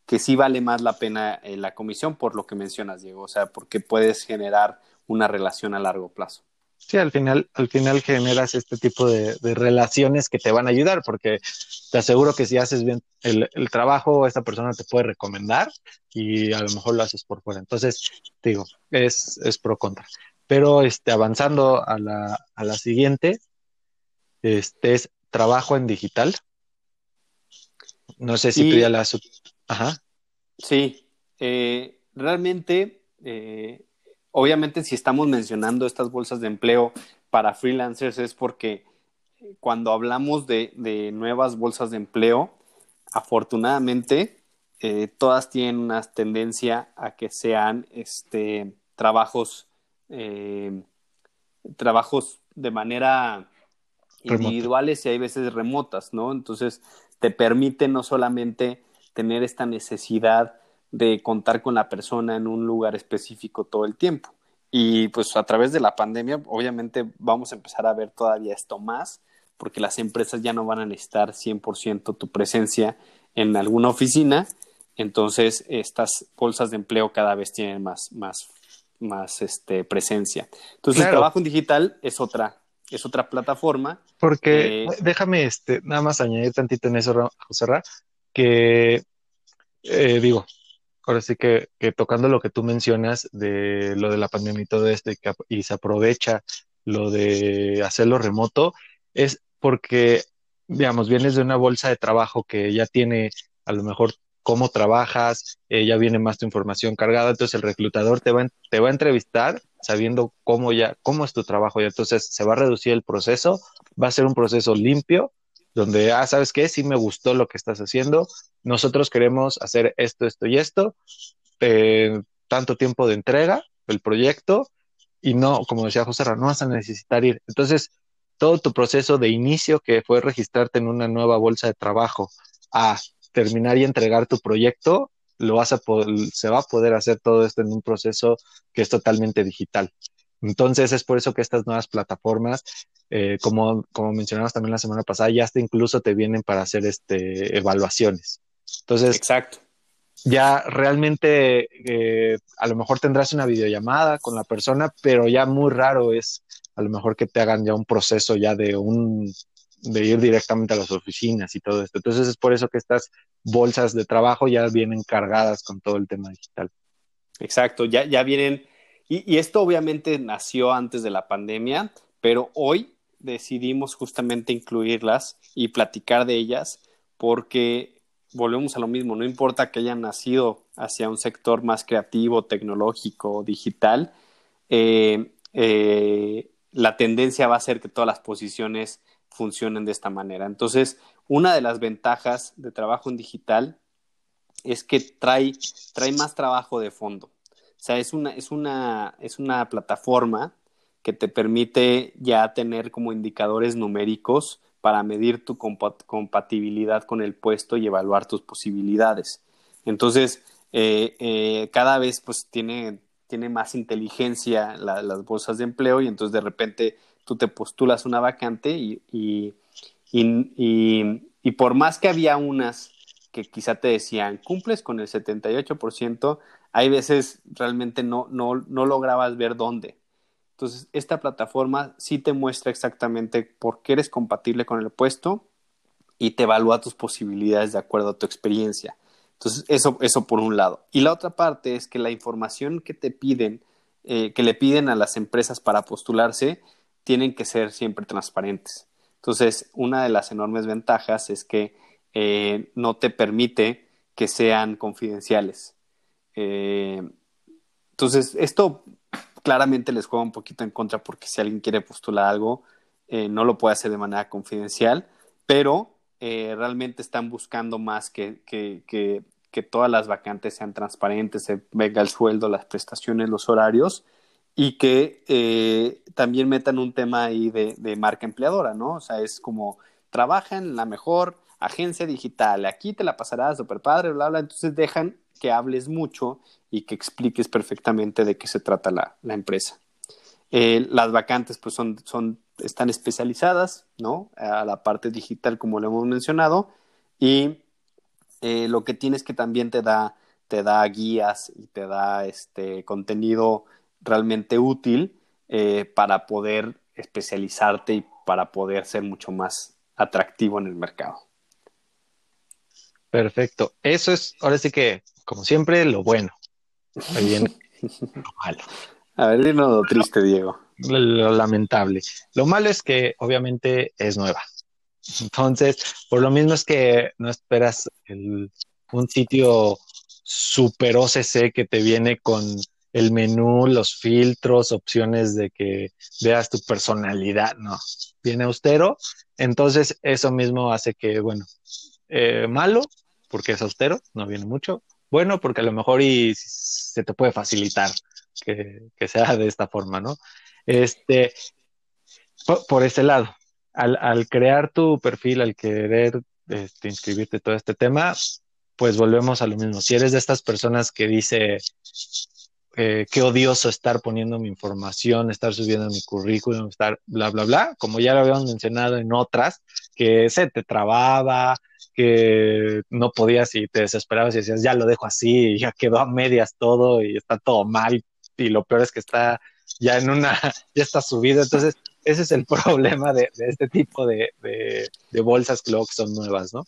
que sí vale más la pena eh, la comisión por lo que mencionas, Diego, o sea, porque puedes generar una relación a largo plazo. Sí, al final, al final generas este tipo de, relaciones que te van a ayudar, porque te aseguro que si haces bien el, trabajo, esta persona te puede recomendar y a lo mejor lo haces por fuera. Entonces, digo, es, es pro contra. Pero este, avanzando a la, a la siguiente, este es trabajo en digital. No sé si tú ya la Ajá. Sí, eh, realmente, eh, obviamente si estamos mencionando estas bolsas de empleo para freelancers es porque cuando hablamos de, nuevas bolsas de empleo, afortunadamente eh, todas tienen una tendencia a que sean este, trabajos, trabajos de manera individuales y hay veces remotas, ¿no? Entonces te permite no solamente tener esta necesidad de contar con la persona en un lugar específico todo el tiempo. Y pues a través de la pandemia, obviamente vamos a empezar a ver todavía esto más, porque las empresas ya no van a necesitar 100% tu presencia en alguna oficina, entonces estas bolsas de empleo cada vez tienen más, más, más este, presencia. Entonces el trabajo en digital es otra, es otra plataforma. Porque, eh, déjame este, nada más añadir tantito en eso, José Ra, que eh, digo, ahora sí que, tocando lo que tú mencionas de lo de la pandemia y todo esto y, que, y se aprovecha lo de hacerlo remoto, es porque, digamos, vienes de una bolsa de trabajo que ya tiene a lo mejor cómo trabajas, eh, ya viene más tu información cargada, entonces el reclutador te va, te va a entrevistar sabiendo cómo ya, cómo es tu trabajo y entonces se va a reducir el proceso, va a ser un proceso limpio donde, ah, ¿sabes qué? Sí me gustó lo que estás haciendo, nosotros queremos hacer esto, esto y esto, eh, tanto tiempo de entrega, el proyecto, y no, como decía José no vas a necesitar ir. Entonces, todo tu proceso de inicio, que fue registrarte en una nueva bolsa de trabajo, a terminar y entregar tu proyecto, lo vas a se va a poder hacer todo esto en un proceso que es totalmente digital. Entonces es por eso que estas nuevas plataformas, eh, como, como mencionamos también la semana pasada, ya hasta incluso te vienen para hacer este, evaluaciones. Entonces, Exacto. ya realmente eh, a lo mejor tendrás una videollamada con la persona, pero ya muy raro es a lo mejor que te hagan ya un proceso ya de un de ir directamente a las oficinas y todo esto. Entonces es por eso que estas bolsas de trabajo ya vienen cargadas con todo el tema digital. Exacto, ya, ya vienen, y, esto obviamente nació antes de la pandemia, pero hoy decidimos justamente incluirlas y platicar de ellas porque volvemos a lo mismo, no importa que hayan nacido hacia un sector más creativo, tecnológico, digital, eh, eh, la tendencia va a ser que todas las posiciones funcionen de esta manera. Entonces, una de las ventajas de trabajo en digital es que trae, trae más trabajo de fondo. O sea, es una, es una, es una plataforma que te permite ya tener como indicadores numéricos para medir tu compatibilidad con el puesto y evaluar tus posibilidades. Entonces, eh, eh, cada vez pues tiene, tiene más inteligencia las bolsas de empleo y entonces de repente tú te postulas una vacante y, y, y, y por más que había unas que quizá te decían, cumples con el 78%, hay veces realmente no, no, no lograbas ver dónde. Entonces, esta plataforma sí te muestra exactamente por qué eres compatible con el puesto y te evalúa tus posibilidades de acuerdo a tu experiencia. Entonces, eso, eso por un lado. Y la otra parte es que la información que te piden, eh, que le piden a las empresas para postularse, tienen que ser siempre transparentes. Entonces, una de las enormes ventajas es que eh, no te permite que sean confidenciales. Eh, entonces, esto claramente les juega un poquito en contra porque si alguien quiere postular algo, eh, no lo puede hacer de manera confidencial, pero eh, realmente están buscando más que, que, que, que, todas las vacantes sean transparentes, se venga el sueldo, las prestaciones, los horarios y que también metan un tema ahí de, de marca empleadora, ¿no? O sea, es como trabaja en la mejor agencia digital, aquí te la pasarás super padre, bla, bla, entonces dejan que hables mucho y que expliques perfectamente de qué se trata la, empresa. Eh, las vacantes pues son, están especializadas, ¿no? A la parte digital, como lo hemos mencionado, y eh, lo que tienes que también te da, te da guías y te da este contenido realmente útil eh, para poder especializarte y para poder ser mucho más atractivo en el mercado. Perfecto. Eso es, ahora sí que, como siempre, lo bueno. Bien, <laughs> malo. A ver, dime lo triste, Diego. Lo, lamentable. Lo malo es que obviamente es nueva. Entonces, por lo mismo es que no esperas un sitio super OCC que te viene con el menú, los filtros, opciones de que veas tu personalidad. No, viene austero. Entonces, eso mismo hace que, bueno, eh, malo, porque es austero, no viene mucho bueno porque a lo mejor y se te puede facilitar que, sea de esta forma, ¿no? Este, por, ese lado, al, crear tu perfil, al querer este, inscribirte todo este tema, pues volvemos a lo mismo. Si eres de estas personas que dice, eh, qué odioso estar poniendo mi información, estar subiendo mi currículum, estar bla, bla, bla, como ya lo habíamos mencionado en otras, que se te trababa, que no podías y te desesperabas y decías, ya lo dejo así, y ya quedó a medias todo y está todo mal y lo peor es que está ya en una, <laughs> ya está subido. Entonces, ese es el <laughs> problema de, este tipo de, de, bolsas que son nuevas, ¿no?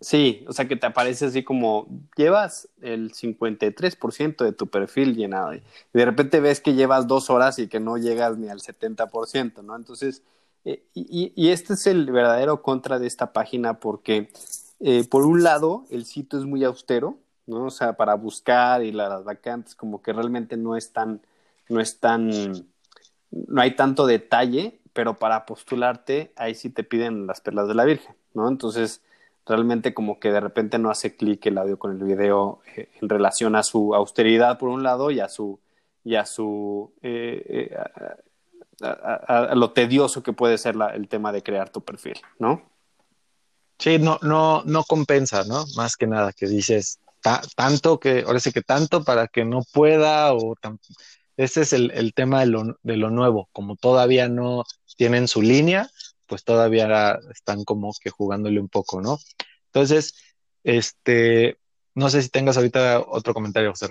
Sí, o sea que te aparece así como llevas el 53% de tu perfil llenado y de repente ves que llevas dos horas y que no llegas ni al 70%, ¿no? Entonces, eh, y, y, este es el verdadero contra de esta página porque, eh, por un lado, el sitio es muy austero, ¿no? O sea, para buscar y las vacantes como que realmente no es tan, no es tan, no hay tanto detalle, pero para postularte ahí sí te piden las perlas de la Virgen, ¿no? Entonces, realmente como que de repente no hace clic el audio con el video eh, en relación a su austeridad por un lado y a su, y a su a, lo tedioso que puede ser el tema de crear tu perfil, ¿no? Sí, no, no, no compensa, ¿no? Más que nada que dices tanto que, ahora sí que tanto para que no pueda o ese es el, tema de lo, de lo, nuevo, como todavía no tienen su línea, pues todavía están como que jugándole un poco, ¿no? Entonces, este, no sé si tengas ahorita otro comentario, José.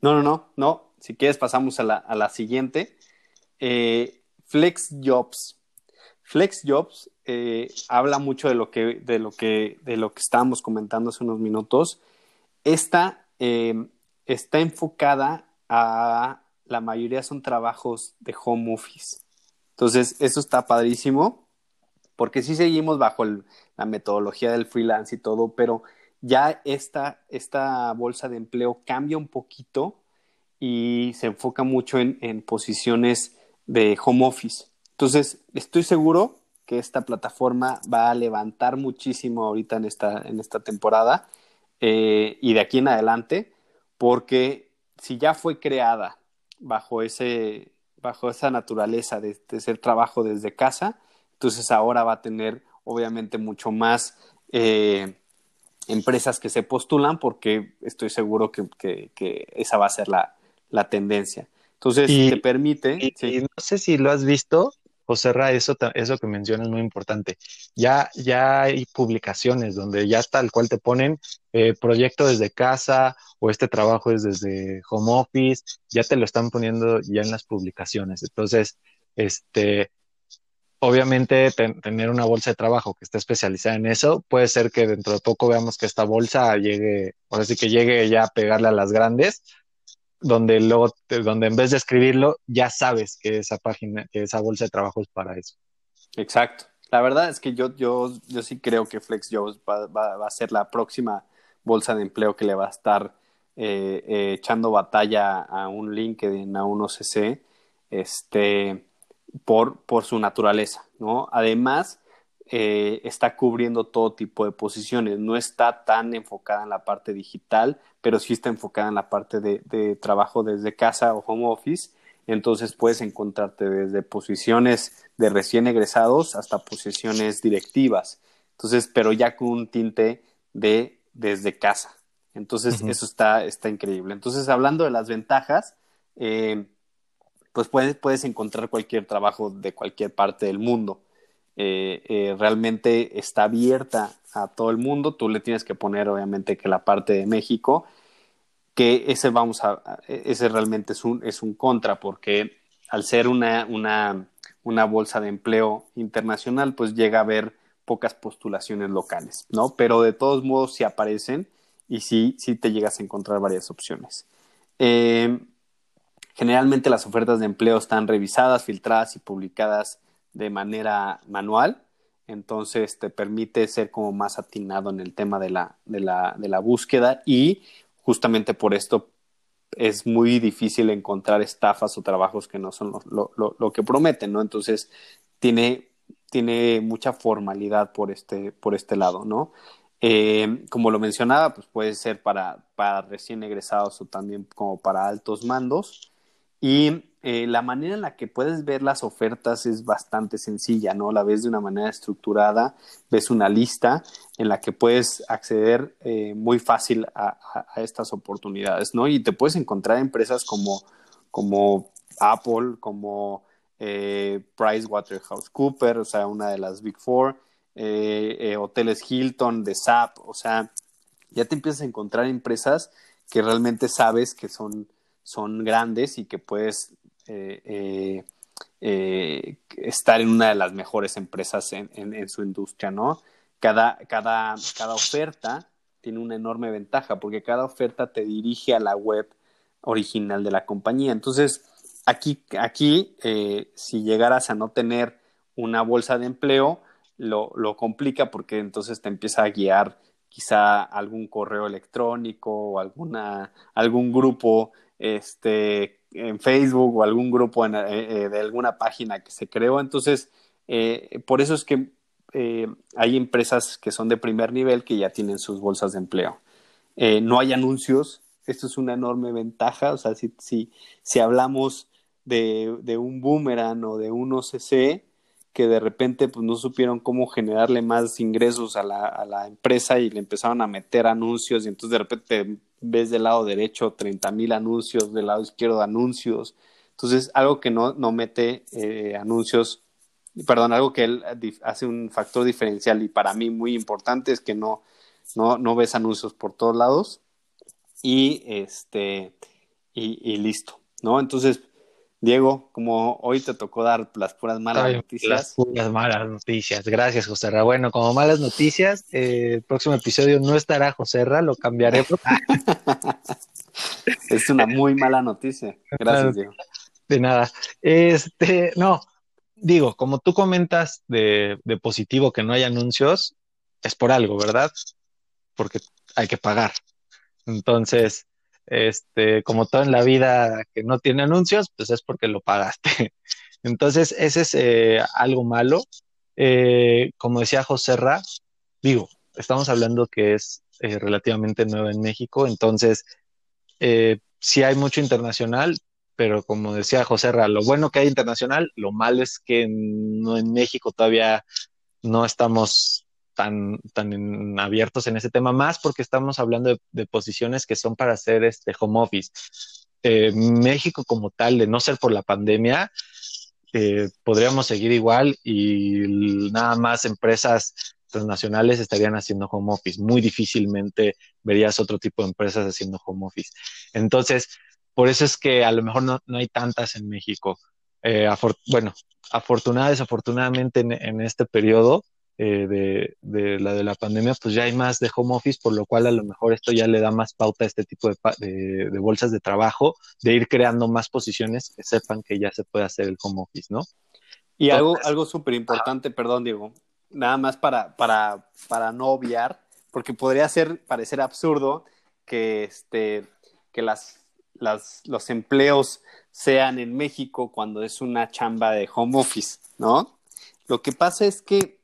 No, no, no, no. Si quieres pasamos a la, a la siguiente. Eh, Flex Jobs. Flex Jobs eh, habla mucho de lo, que, de, lo que, de lo que estábamos comentando hace unos minutos. Esta eh, está enfocada a la mayoría son trabajos de home office. Entonces, eso está padrísimo, porque sí seguimos bajo la metodología del freelance y todo, pero ya esta, esta bolsa de empleo cambia un poquito y se enfoca mucho en, en posiciones de home office. Entonces, estoy seguro que esta plataforma va a levantar muchísimo ahorita en esta, en esta temporada eh, y de aquí en adelante, porque si ya fue creada bajo, ese, bajo esa naturaleza de, ser trabajo desde casa, entonces ahora va a tener obviamente mucho más eh, empresas que se postulan porque estoy seguro que, que, esa va a ser la, la tendencia. Entonces, te permite. Y, no sé si lo has visto, José Ra, eso, eso que mencionas es muy importante. Ya, ya hay publicaciones donde ya tal cual te ponen eh, proyecto desde casa o este trabajo es desde home office, ya te lo están poniendo ya en las publicaciones. Entonces, este, obviamente tener una bolsa de trabajo que esté especializada en eso, puede ser que dentro de poco veamos que esta bolsa llegue, ahora sí que llegue ya a pegarle a las grandes, donde luego, donde en vez de escribirlo, ya sabes que esa página, que esa bolsa de trabajo es para eso. Exacto. La verdad es que yo, yo, yo sí creo que FlexJobs va, va, a ser la próxima bolsa de empleo que le va a estar eh, eh, echando batalla a un LinkedIn, a un OCC, este, por, por su naturaleza, ¿no? Además, eh, está cubriendo todo tipo de posiciones, no está tan enfocada en la parte digital, pero sí está enfocada en la parte de, trabajo desde casa o home office. Entonces puedes encontrarte desde posiciones de recién egresados hasta posiciones directivas. Entonces, pero ya con un tinte de desde casa. Entonces, eso está, está increíble. Entonces, hablando de las ventajas, eh, pues puedes, puedes encontrar cualquier trabajo de cualquier parte del mundo. Eh, eh, realmente está abierta a todo el mundo. Tú le tienes que poner, obviamente, que la parte de México, que ese vamos a, ese realmente es un, es un contra, porque al ser una, una, una bolsa de empleo internacional, pues llega a haber pocas postulaciones locales, ¿no? Pero de todos modos sí aparecen y sí, sí te llegas a encontrar varias opciones. Eh, generalmente las ofertas de empleo están revisadas, filtradas y publicadas de manera manual, entonces te permite ser como más atinado en el tema de la, de la, de la búsqueda y justamente por esto es muy difícil encontrar estafas o trabajos que no son lo, lo, lo que prometen, ¿no? Entonces tiene, tiene mucha formalidad por este, por este lado, ¿no? Eh, como lo mencionaba, pues puede ser para, para recién egresados o también como para altos mandos. Y eh, la manera en la que puedes ver las ofertas es bastante sencilla, ¿no? La ves de una manera estructurada, ves una lista en la que puedes acceder eh, muy fácil a, estas oportunidades, ¿no? Y te puedes encontrar empresas como, como Apple, como eh, PricewaterhouseCoopers, o sea, una de las Big Four, eh, hoteles Hilton, de SAP, o sea, ya te empiezas a encontrar empresas que realmente sabes que son son grandes y que puedes eh, eh, eh, estar en una de las mejores empresas en, su industria, ¿no? Cada, cada, cada oferta tiene una enorme ventaja porque cada oferta te dirige a la web original de la compañía. Entonces, aquí, aquí si llegaras a no tener una bolsa de empleo, lo, lo, complica porque entonces te empieza a guiar quizá algún correo electrónico o alguna, algún grupo este, en Facebook o algún grupo eh, eh, de alguna página que se creó. Entonces, eh, por eso es que hay empresas que son de primer nivel que ya tienen sus bolsas de empleo. no hay anuncios, esto es una enorme ventaja, o sea, si, si, si hablamos de, de, un boomerang o de un OCC, que de repente pues no supieron cómo generarle más ingresos a la, a la empresa y le empezaron a meter anuncios y entonces de repente ves del lado derecho 30 mil anuncios, del lado izquierdo anuncios. Entonces, algo que no, no mete eh, anuncios, perdón, algo que él hace un factor diferencial y para mí muy importante es que no, no, no ves anuncios por todos lados y este y, y listo, ¿no? Entonces, Diego, como hoy te tocó dar las puras malas noticias. Las puras malas noticias. Gracias, José Ra. Bueno, como malas noticias, eh, el próximo episodio no estará José Ra, lo cambiaremos. <laughs> es una muy mala noticia. Gracias, Diego. De nada. Este, no, digo, como tú comentas de, de positivo que no hay anuncios, es por algo, ¿verdad? Porque hay que pagar. Entonces, este, como todo en la vida que no tiene anuncios, pues es porque lo pagaste. <laughs> Entonces, ese es eh, algo malo. Eh, como decía José Ra, digo, estamos hablando que es eh, relativamente nuevo en México, entonces sí hay mucho internacional, pero como decía José Ra, lo bueno que hay internacional, lo malo es que no en México todavía no estamos tan, tan abiertos en ese tema, más porque estamos hablando de, posiciones que son para hacer este home office. Eh, México como tal, de no ser por la pandemia, eh, podríamos seguir igual y nada más empresas transnacionales estarían haciendo home office. Muy difícilmente verías otro tipo de empresas haciendo home office. Entonces, por eso es que a lo mejor no, no hay tantas en México. Eh, bueno, afortunadamente, desafortunadamente en, en, este periodo eh, de, de, la de la pandemia, pues ya hay más de home office, por lo cual a lo mejor esto ya le da más pauta a este tipo de, de, bolsas de trabajo, de ir creando más posiciones que sepan que ya se puede hacer el home office, ¿no? Y algo, algo súper importante, perdón, Diego, nada más para, para, para no obviar, porque podría ser, parecer absurdo que, este, que las, las, los empleos sean en México cuando es una chamba de home office, ¿no? Lo que pasa es que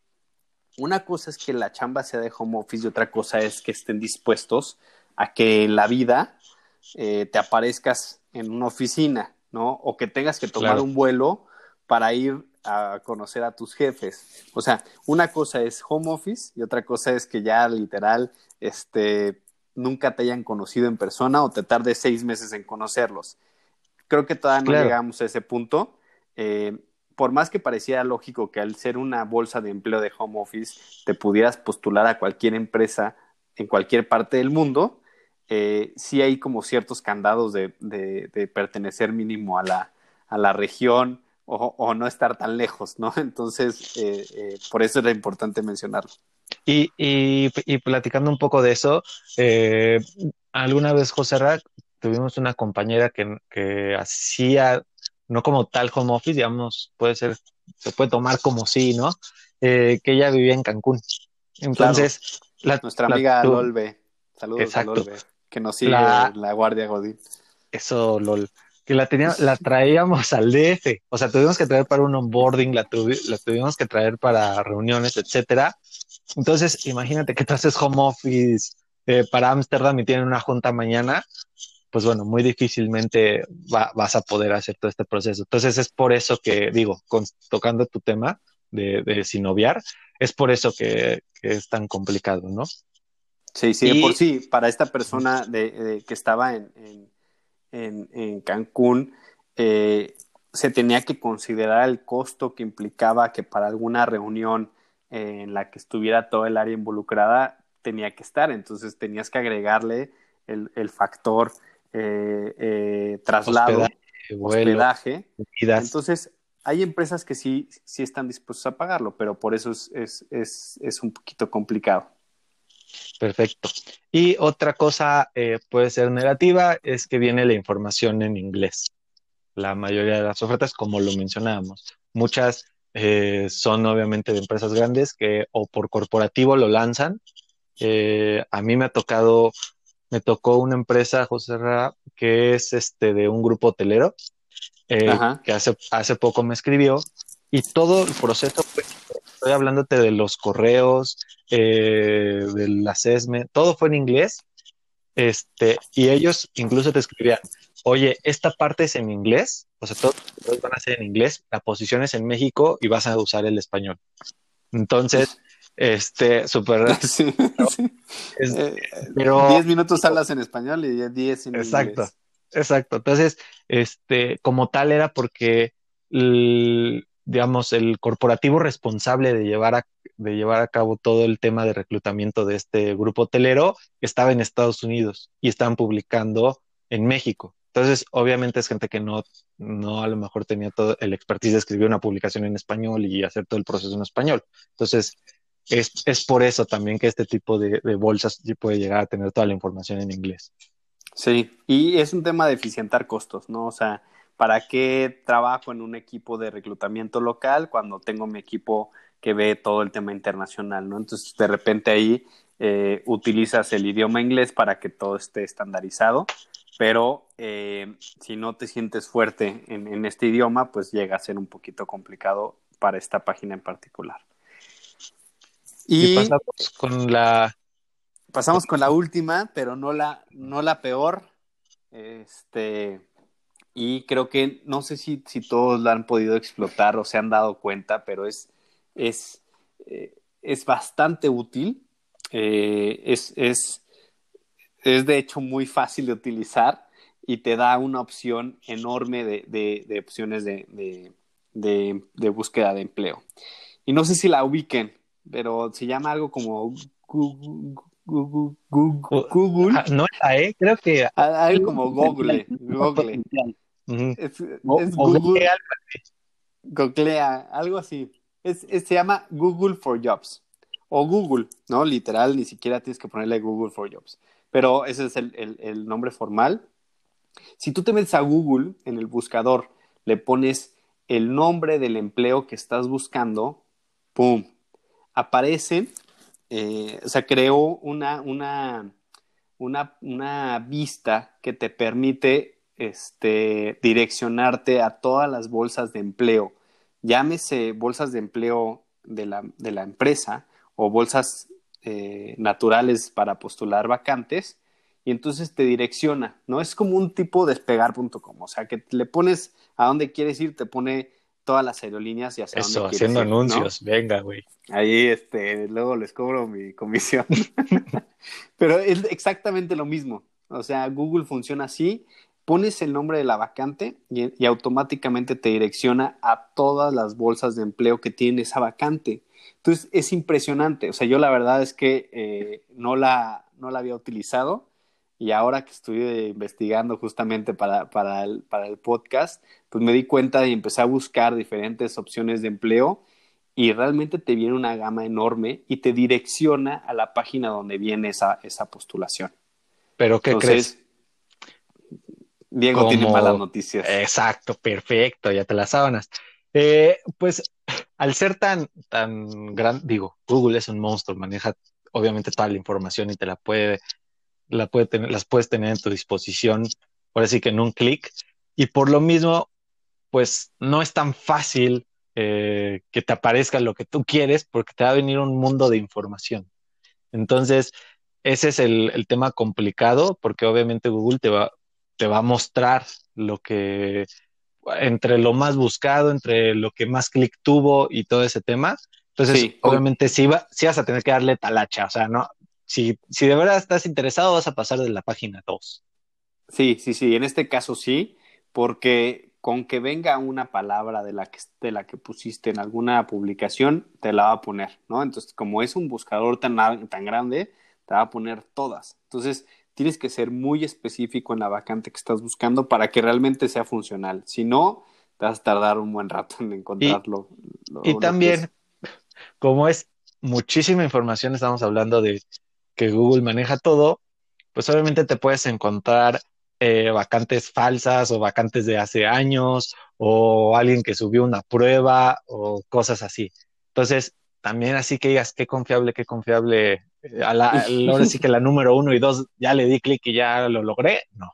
una cosa es que la chamba sea de home office y otra cosa es que estén dispuestos a que en la vida eh, te aparezcas en una oficina, ¿no? O que tengas que tomar un vuelo para ir a conocer a tus jefes. O sea, una cosa es home office y otra cosa es que ya literal, este, nunca te hayan conocido en persona o te tardes seis meses en conocerlos. Creo que todavía no llegamos a ese punto. Eh, por más que pareciera lógico que al ser una bolsa de empleo de home office te pudieras postular a cualquier empresa en cualquier parte del mundo, eh, sí hay como ciertos candados de, pertenecer mínimo a la, a la región o, no estar tan lejos, ¿no? <laughs> Entonces, eh, eh, por eso era importante mencionarlo. Y, y, platicando un poco de eso, alguna vez, José Rack, tuvimos una compañera que hacía no como tal home office, digamos, puede ser, se puede tomar como sí, ¿no? Eh, que ella vivía en Cancún. Entonces, nuestra amiga Lolbe, saludos a Lolbe, que nos sigue la, la Guardia Godín. Eso, Lol. Que la, tenía, la traíamos al DF, o sea, tuvimos que traer para un onboarding, la, la tuvimos que traer para reuniones, etcétera. Entonces, imagínate que tú haces home office eh, para Ámsterdam y tienen una junta mañana, pues bueno, muy difícilmente vas a poder hacer todo este proceso. Entonces es por eso que digo, tocando tu tema de, de sin es por eso que, es tan complicado, ¿no? Sí, sí, por sí, para esta persona de, que estaba en, en, en, Cancún, eh, se tenía que considerar el costo que implicaba que para alguna reunión en la que estuviera todo el área involucrada tenía que estar, entonces tenías que agregarle el, el factor eh, eh, traslado, hospedaje. Entonces, hay empresas que sí, sí están dispuestas a pagarlo, pero por eso es, es, es, es un poquito complicado. Perfecto. Y otra cosa eh, puede ser negativa es que viene la información en inglés. La mayoría de las ofertas, como lo mencionábamos, muchas eh, son obviamente de empresas grandes que o por corporativo lo lanzan. Eh, a mí me ha tocado me tocó una empresa, José Ra, que es este de un grupo hotelero, eh, que hace, hace poco me escribió, y todo el proceso, estoy hablándote de los correos, eh, del assessment, todo fue en inglés, este, y ellos incluso te escribían, oye, esta parte es en inglés, o sea, todos, todos van a ser en inglés, la posición es en México y vas a usar el español. Entonces, este, súper. <laughs> Sí, <laughs> eh, pero. 10 minutos hablas en español y 10 en Exacto, exacto. Entonces, este, como tal era porque, digamos, el corporativo responsable de llevar, a, de llevar a cabo todo el tema de reclutamiento de este grupo hotelero estaba en Estados Unidos y estaban publicando en México. Entonces, obviamente es gente que no, no a lo mejor tenía todo el expertise de escribir una publicación en español y hacer todo el proceso en español. Entonces, es, es por eso también que este tipo de, bolsas puede llegar a tener toda la información en inglés. Sí, y es un tema de eficientar costos, ¿no? O sea, ¿para qué trabajo en un equipo de reclutamiento local cuando tengo mi equipo que ve todo el tema internacional, ¿no? Entonces, de repente ahí eh, utilizas el idioma inglés para que todo esté estandarizado, pero eh, si no te sientes fuerte en, en, este idioma, pues llega a ser un poquito complicado para esta página en particular. Y, y pasamos con la... Pasamos con la última, pero no la, no la peor. Este, y creo que no sé si, si todos la han podido explotar o se han dado cuenta, pero es, es, eh, es bastante útil. Eh, es, es, es de hecho muy fácil de utilizar y te da una opción enorme de, de, de opciones de, de, de, búsqueda de empleo. Y no sé si la ubiquen, pero se llama algo como Google. Google. Ah, no la E, creo que. Algo como Google. Google. Es, es Google. Googlea, algo así. Es, es, se llama Google for Jobs. O Google, ¿no? Literal, ni siquiera tienes que ponerle Google for Jobs. Pero ese es el, el, el nombre formal. Si tú te metes a Google en el buscador, le pones el nombre del empleo que estás buscando, ¡pum! Aparecen, eh, o sea, creó una, una, una, una vista que te permite este, direccionarte a todas las bolsas de empleo. Llámese bolsas de empleo de la, de la empresa o bolsas eh, naturales para postular vacantes y entonces te direcciona, ¿no? Es como un tipo despegar.com, o sea, que le pones a dónde quieres ir, te pone todas las aerolíneas y hacia Eso, dónde haciendo ir, anuncios, ¿no? venga, güey. Ahí, este, luego les cobro mi comisión. <laughs> Pero es exactamente lo mismo. O sea, Google funciona así. Pones el nombre de la vacante y, y, automáticamente te direcciona a todas las bolsas de empleo que tiene esa vacante. Entonces, es impresionante. O sea, yo la verdad es que eh, no, la, no la había utilizado y ahora que estoy investigando justamente para, para, el, para el podcast, pues me di cuenta y empecé a buscar diferentes opciones de empleo y realmente te viene una gama enorme y te direcciona a la página donde viene esa, esa postulación. ¿Pero qué Entonces, crees? Diego Como- tiene malas noticias. Exacto, perfecto, ya te las sábanas. Eh, pues al ser tan, tan grande, digo, Google es un monstruo, maneja obviamente toda la información y te la puede, la puede tener, las puedes tener en tu disposición, ahora sí que en un clic, y por lo mismo, pues no es tan fácil eh, que te aparezca lo que tú quieres porque te va a venir un mundo de información. Entonces, ese es el, el tema complicado porque obviamente Google te va, te va a mostrar lo que entre lo más buscado, entre lo que más clic tuvo y todo ese tema. Entonces, Sí. obviamente sí, va, sí vas a tener que darle talacha, o sea, no, si, si de verdad estás interesado, vas a pasar de la página 2. Sí, sí, sí, en este caso sí, porque con que venga una palabra de la que, de la que pusiste en alguna publicación, te la va a poner, ¿no? Entonces, como es un buscador tan, tan grande, te va a poner todas. Entonces, tienes que ser muy específico en la vacante que estás buscando para que realmente sea funcional. Si no, te vas a tardar un buen rato en encontrarlo. lo- Y lo también, como es muchísima información, estamos hablando de que Google maneja todo, pues obviamente te puedes encontrar eh, vacantes falsas o vacantes de hace años o alguien que subió una prueba o cosas así. Entonces, también así que digas qué confiable, qué confiable. eh, A la, a la- <laughs> ahora sí que la número uno y dos ya le di clic y ya lo logré. No.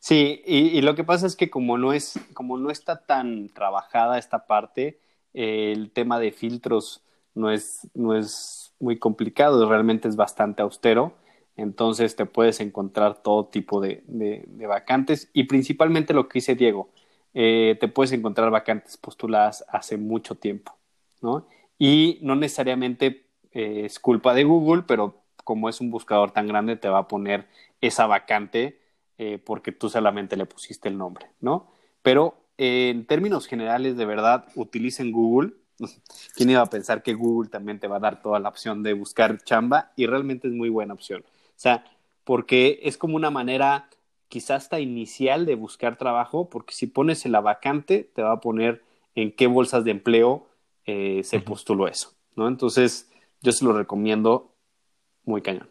Sí, y, y lo que pasa es que como no es, como no está tan trabajada esta parte, eh, el tema de filtros no es, no es muy complicado, realmente es bastante austero. Entonces te puedes encontrar todo tipo de, de, vacantes y principalmente lo que dice Diego, eh, te puedes encontrar vacantes postuladas hace mucho tiempo, ¿no? Y no necesariamente eh, es culpa de Google, pero como es un buscador tan grande, te va a poner esa vacante eh, porque tú solamente le pusiste el nombre, ¿no? Pero en términos generales, de verdad, utilicen Google. <laughs> ¿Quién iba a pensar que Google también te va a dar toda la opción de buscar chamba? Y realmente es muy buena opción. O sea, porque es como una manera quizás hasta inicial de buscar trabajo, porque si pones en la vacante, te va a poner en qué bolsas de empleo eh, se postuló eso, ¿no? Entonces, yo se lo recomiendo muy cañón.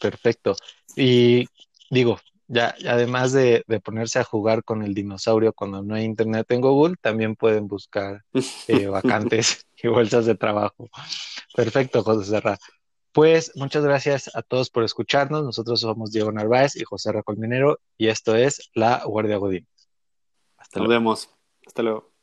Perfecto. Y digo, ya además de, ponerse a jugar con el dinosaurio cuando no hay internet en Google, también pueden buscar eh, <laughs> vacantes <laughs> y bolsas de trabajo. Perfecto, José Serra. Pues muchas gracias a todos por escucharnos. Nosotros somos Diego Narváez y José Racolminero y esto es La Guardia Godín. Hasta Nos vemos. Hasta luego.